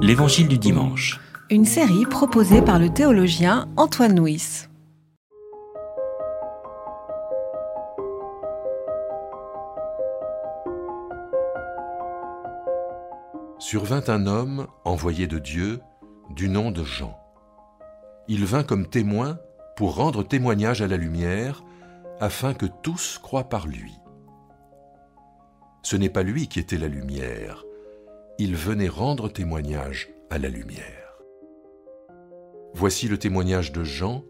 L'Évangile du dimanche. Une série proposée par le théologien Antoine Nuis. Survint un homme envoyé de Dieu du nom de Jean. Il vint comme témoin pour rendre témoignage à la lumière, afin que tous croient par lui. Ce n'est pas lui qui était la lumière, il venait rendre témoignage à la lumière. Voici le témoignage de Jean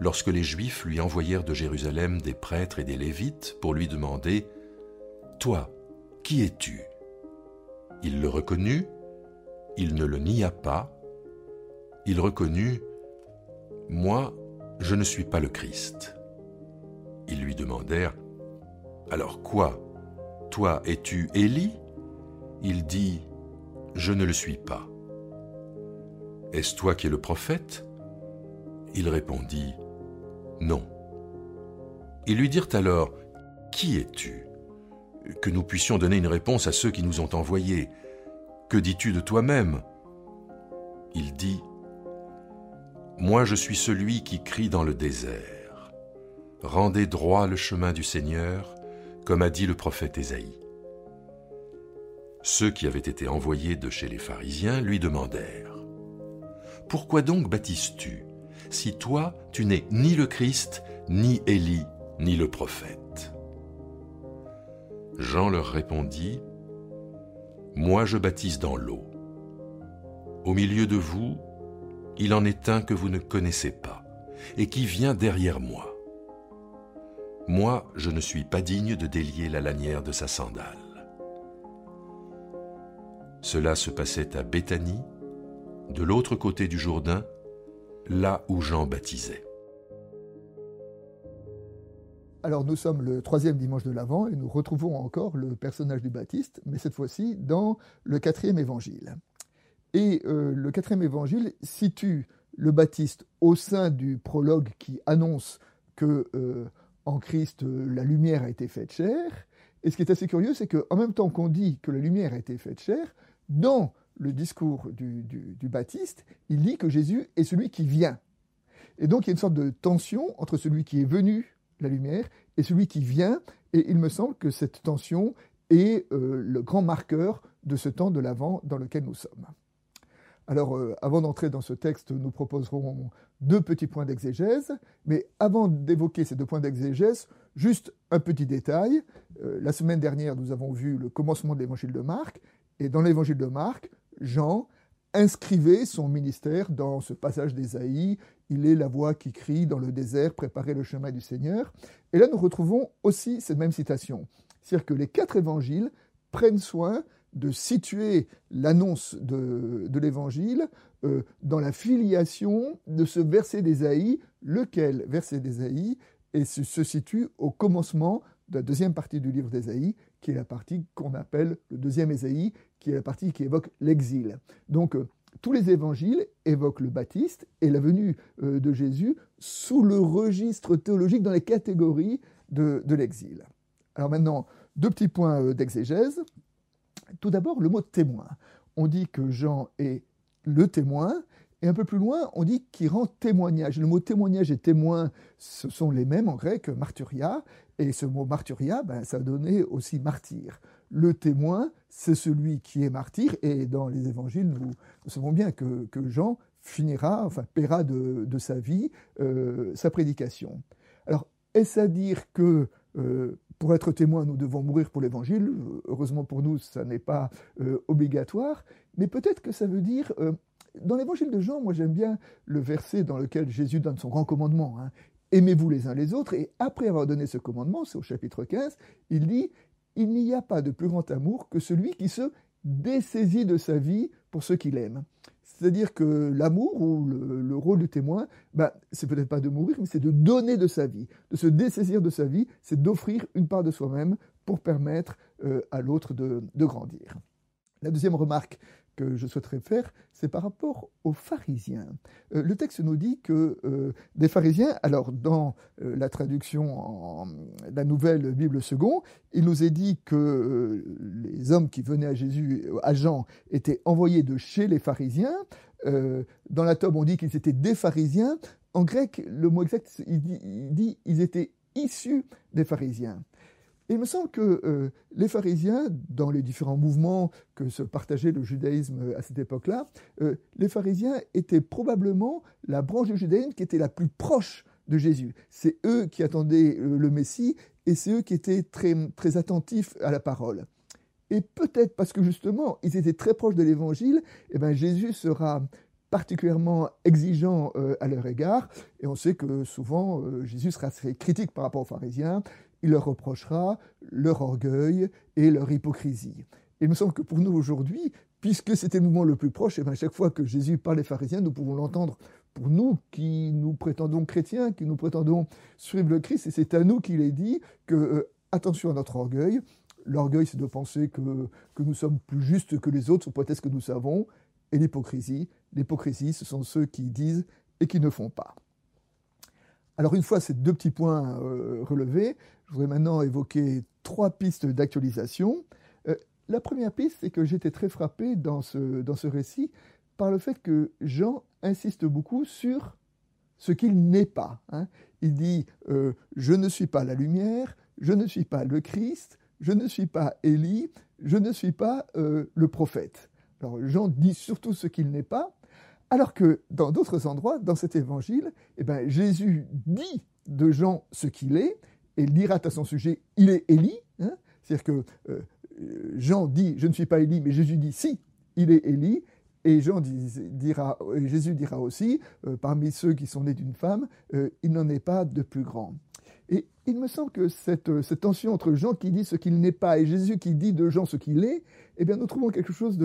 lorsque les Juifs lui envoyèrent de Jérusalem des prêtres et des Lévites pour lui demander ⁇ Toi, qui es-tu ?⁇ Il le reconnut, il ne le nia pas, il reconnut ⁇ Moi, je ne suis pas le Christ. Ils lui demandèrent ⁇ Alors quoi? Toi, es-tu Élie ?⁇ Il dit je ne le suis pas. Est-ce toi qui es le prophète? Il répondit, Non. Ils lui dirent alors, Qui es-tu? Que nous puissions donner une réponse à ceux qui nous ont envoyés. Que dis-tu de toi-même? Il dit, Moi je suis celui qui crie dans le désert. Rendez droit le chemin du Seigneur, comme a dit le prophète Ésaïe. Ceux qui avaient été envoyés de chez les pharisiens lui demandèrent Pourquoi donc baptises-tu si toi tu n'es ni le Christ, ni Élie, ni le prophète? Jean leur répondit Moi je baptise dans l'eau. Au milieu de vous, il en est un que vous ne connaissez pas, et qui vient derrière moi. Moi, je ne suis pas digne de délier la lanière de sa sandale. Cela se passait à Béthanie, de l'autre côté du Jourdain, là où Jean baptisait. Alors nous sommes le troisième dimanche de l'Avent et nous retrouvons encore le personnage du Baptiste, mais cette fois-ci dans le quatrième évangile. Et euh, le quatrième évangile situe le Baptiste au sein du prologue qui annonce que euh, en Christ la lumière a été faite chair. Et ce qui est assez curieux, c'est qu'en même temps qu'on dit que la lumière a été faite chair, dans le discours du, Baptiste, il dit que Jésus est celui qui vient. Et donc il y a une sorte de tension entre celui qui est venu, la lumière, et celui qui vient, et il me semble que cette tension est euh, le grand marqueur de ce temps de l'Avent dans lequel nous sommes. Alors, euh, avant d'entrer dans ce texte, nous proposerons deux petits points d'exégèse, mais avant d'évoquer ces deux points d'exégèse, juste un petit détail. Euh, la semaine dernière, nous avons vu le commencement de l'évangile de Marc, et dans l'évangile de Marc, Jean inscrivait son ministère dans ce passage d'Ésaïe. Il est la voix qui crie dans le désert, préparez le chemin du Seigneur. Et là, nous retrouvons aussi cette même citation. C'est-à-dire que les quatre évangiles prennent soin de situer l'annonce de, l'évangile euh, dans la filiation de ce verset d'Ésaïe, lequel verset d'Ésaïe? Se, se situe au commencement de la deuxième partie du livre d'Ésaïe, qui est la partie qu'on appelle le deuxième Ésaïe, qui est la partie qui évoque l'exil. Donc, euh, tous les évangiles évoquent le Baptiste et la venue euh, de Jésus sous le registre théologique dans les catégories de, l'exil. Alors maintenant, deux petits points euh, d'exégèse. Tout d'abord, le mot témoin. On dit que Jean est le témoin, et un peu plus loin, on dit qu'il rend témoignage. Le mot témoignage et témoin, ce sont les mêmes en grec, martyria, et ce mot martyria, ben, ça donnait aussi martyr. Le témoin, c'est celui qui est martyr, et dans les évangiles, nous, savons bien que, Jean finira, enfin, paiera de, sa vie euh, sa prédication. Alors, est-ce à dire que euh, pour être témoin, nous devons mourir pour l'évangile? Heureusement pour nous, ça n'est pas euh, obligatoire, mais peut-être que ça veut dire dans l'évangile de Jean, moi j'aime bien le verset dans lequel Jésus donne son grand commandement. Hein. Aimez-vous les uns les autres. Et après avoir donné ce commandement, c'est au chapitre 15, il dit Il n'y a pas de plus grand amour que celui qui se dessaisit de sa vie pour ceux qu'il aime. C'est-à-dire que l'amour ou le, rôle du témoin, ben, c'est peut-être pas de mourir, mais c'est de donner de sa vie. De se dessaisir de sa vie, c'est d'offrir une part de soi-même pour permettre euh, à l'autre de, grandir. La deuxième remarque que je souhaiterais faire, c'est par rapport aux pharisiens. Euh, le texte nous dit que euh, des pharisiens, alors dans euh, la traduction en la nouvelle Bible second, il nous est dit que les hommes qui venaient à Jésus, à Jean, étaient envoyés de chez les pharisiens. dans la tome, on dit qu'ils étaient des pharisiens. En grec, le mot exact, il dit, il dit ils étaient issus des pharisiens il me semble que euh, les pharisiens, dans les différents mouvements que se partageait le judaïsme à cette époque-là, euh, les pharisiens étaient probablement la branche du judaïsme qui était la plus proche de Jésus. C'est eux qui attendaient euh, le Messie et c'est eux qui étaient très, très attentifs à la parole. Et peut-être parce que justement, ils étaient très proches de l'Évangile, eh ben Jésus sera particulièrement exigeant à leur égard. Et on sait que souvent, Jésus sera assez critique par rapport aux pharisiens il leur reprochera leur orgueil et leur hypocrisie. Il me semble que pour nous aujourd'hui, puisque c'était le mouvement le plus proche, et bien chaque fois que Jésus parle des pharisiens, nous pouvons l'entendre pour nous qui nous prétendons chrétiens, qui nous prétendons suivre le Christ, et c'est à nous qu'il est dit que euh, attention à notre orgueil. L'orgueil, c'est de penser que, que nous sommes plus justes que les autres, ou peut-être que nous savons, et l'hypocrisie. L'hypocrisie, ce sont ceux qui disent et qui ne font pas. Alors une fois ces deux petits points euh, relevés, je voudrais maintenant évoquer trois pistes d'actualisation. Euh, la première piste, c'est que j'étais très frappé dans ce, dans ce récit par le fait que Jean insiste beaucoup sur ce qu'il n'est pas. Hein. Il dit euh, Je ne suis pas la lumière, je ne suis pas le Christ, je ne suis pas Élie, je ne suis pas le prophète. Alors Jean dit surtout ce qu'il n'est pas, alors que dans d'autres endroits, dans cet évangile, eh ben, Jésus dit de Jean ce qu'il est, et dira à son sujet, il est Élie. Hein. C'est-à-dire que euh, Jean dit, je ne suis pas Élie, mais Jésus dit, si, il est Élie. Et Jean dira, Jésus dira aussi, euh, parmi ceux qui sont nés d'une femme, euh, il n'en est pas de plus grand. Et il me semble que cette, cette tension entre Jean qui dit ce qu'il n'est pas et Jésus qui dit de Jean ce qu'il est, eh bien, nous trouvons quelque chose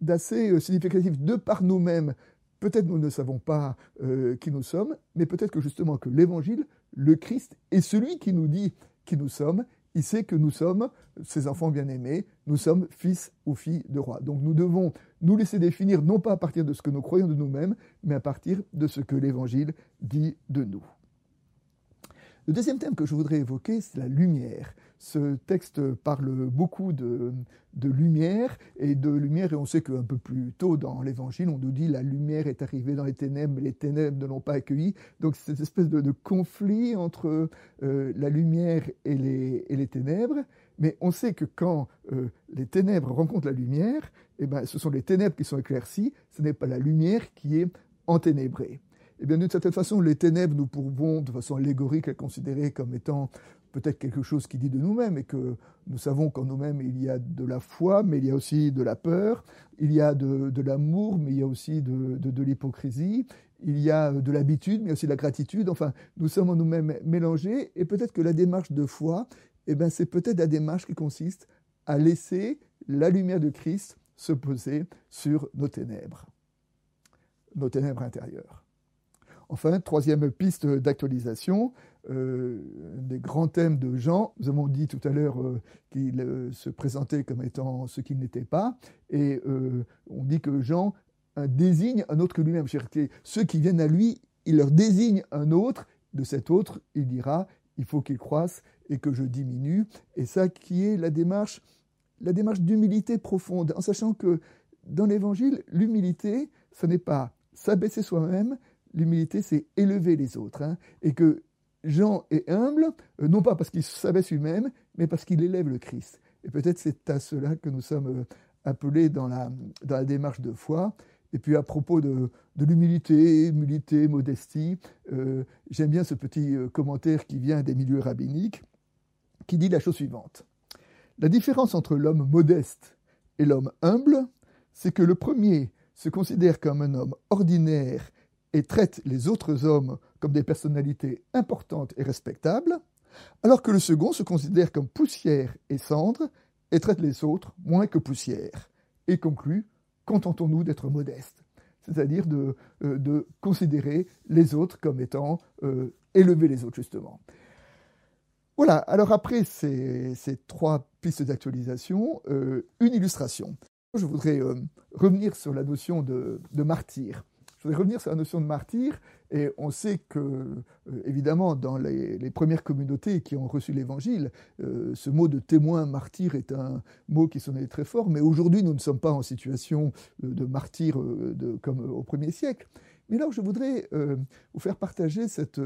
d'assez significatif de par nous-mêmes Peut-être nous ne savons pas euh, qui nous sommes, mais peut-être que justement que l'Évangile, le Christ, est celui qui nous dit qui nous sommes. Il sait que nous sommes ses enfants bien-aimés, nous sommes fils ou filles de roi. Donc nous devons nous laisser définir non pas à partir de ce que nous croyons de nous-mêmes, mais à partir de ce que l'Évangile dit de nous. Le deuxième thème que je voudrais évoquer, c'est la lumière. Ce texte parle beaucoup de, lumière et de lumière, et on sait qu'un peu plus tôt dans l'Évangile, on nous dit la lumière est arrivée dans les ténèbres, les ténèbres ne l'ont pas accueillie. Donc cette espèce de, conflit entre euh, la lumière et les, ténèbres. Mais on sait que quand euh, les ténèbres rencontrent la lumière, eh ben, ce sont les ténèbres qui sont éclaircies, ce n'est pas la lumière qui est enténébrée eh bien, d'une certaine façon, les ténèbres, nous pouvons, de façon allégorique, les considérer comme étant peut-être quelque chose qui dit de nous-mêmes, et que nous savons qu'en nous-mêmes, il y a de la foi, mais il y a aussi de la peur, il y a de, l'amour, mais il y a aussi de, l'hypocrisie, il y a de l'habitude, mais aussi de la gratitude. Enfin, nous sommes en nous-mêmes mélangés, et peut-être que la démarche de foi, eh bien, c'est peut-être la démarche qui consiste à laisser la lumière de Christ se poser sur nos ténèbres, nos ténèbres intérieures. Enfin, troisième piste d'actualisation, euh, des grands thèmes de Jean. Nous avons dit tout à l'heure euh, qu'il euh, se présentait comme étant ce qu'il n'était pas, et on dit que Jean désigne un autre que lui-même. Ceux qui viennent à lui, il leur désigne un autre. De cet autre, il dira il faut qu'il croisse et que je diminue. Et ça qui est la démarche, la démarche d'humilité profonde, en sachant que dans l'Évangile, l'humilité, ce n'est pas s'abaisser soi-même, l'humilité, c'est élever les autres. Hein, et que Jean est humble, euh, non pas parce qu'il s'abaisse lui-même, mais parce qu'il élève le Christ. Et peut-être c'est à cela que nous sommes euh, appelés dans la, démarche de foi. Et puis à propos de, de l'humilité, humilité, modestie, euh, j'aime bien ce petit commentaire qui vient des milieux rabbiniques, qui dit la chose suivante. La différence entre l'homme modeste et l'homme humble, c'est que le premier se considère comme un homme ordinaire et traite les autres hommes comme des personnalités importantes et respectables, alors que le second se considère comme poussière et cendre et traite les autres moins que poussière, et conclut Contentons-nous d'être modestes, c'est-à-dire de, euh, considérer les autres comme étant euh, élever les autres, justement. Voilà, alors après ces, trois pistes d'actualisation, euh, une illustration. Je voudrais euh, revenir sur la notion de, martyr. Je voudrais revenir sur la notion de martyr, et on sait que, euh, évidemment, dans les, premières communautés qui ont reçu l'Évangile, euh, ce mot de témoin martyr est un mot qui sonnait très fort, mais aujourd'hui, nous ne sommes pas en situation de martyr comme au premier siècle. Mais là, je voudrais vous faire partager cette,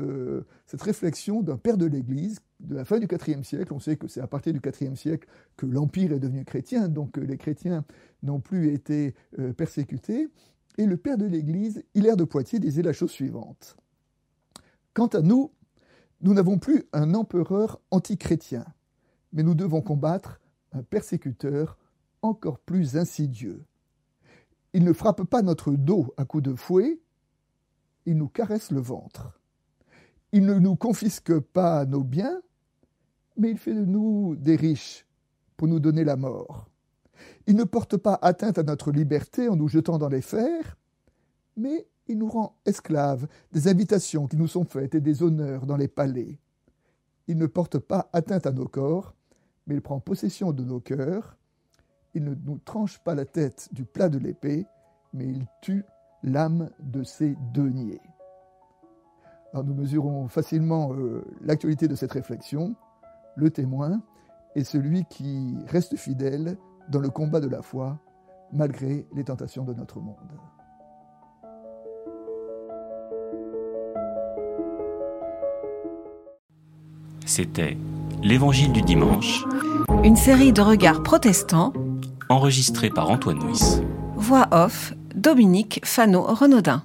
cette réflexion d'un père de l'Église de la fin du IVe siècle. On sait que c'est à partir du IVe siècle que l'Empire est devenu chrétien, donc les chrétiens n'ont plus été euh, persécutés. Et le père de l'Église, Hilaire de Poitiers, disait la chose suivante. Quant à nous, nous n'avons plus un empereur antichrétien, mais nous devons combattre un persécuteur encore plus insidieux. Il ne frappe pas notre dos à coups de fouet, il nous caresse le ventre. Il ne nous confisque pas nos biens, mais il fait de nous des riches pour nous donner la mort. Il ne porte pas atteinte à notre liberté en nous jetant dans les fers, mais il nous rend esclaves des invitations qui nous sont faites et des honneurs dans les palais. Il ne porte pas atteinte à nos corps, mais il prend possession de nos cœurs. Il ne nous tranche pas la tête du plat de l'épée, mais il tue l'âme de ses deniers. Nous mesurons facilement euh, l'actualité de cette réflexion. Le témoin est celui qui reste fidèle dans le combat de la foi, malgré les tentations de notre monde. C'était L'Évangile du dimanche, une série de regards protestants, enregistrée par Antoine Nuis. Voix off, Dominique Fano-Renaudin.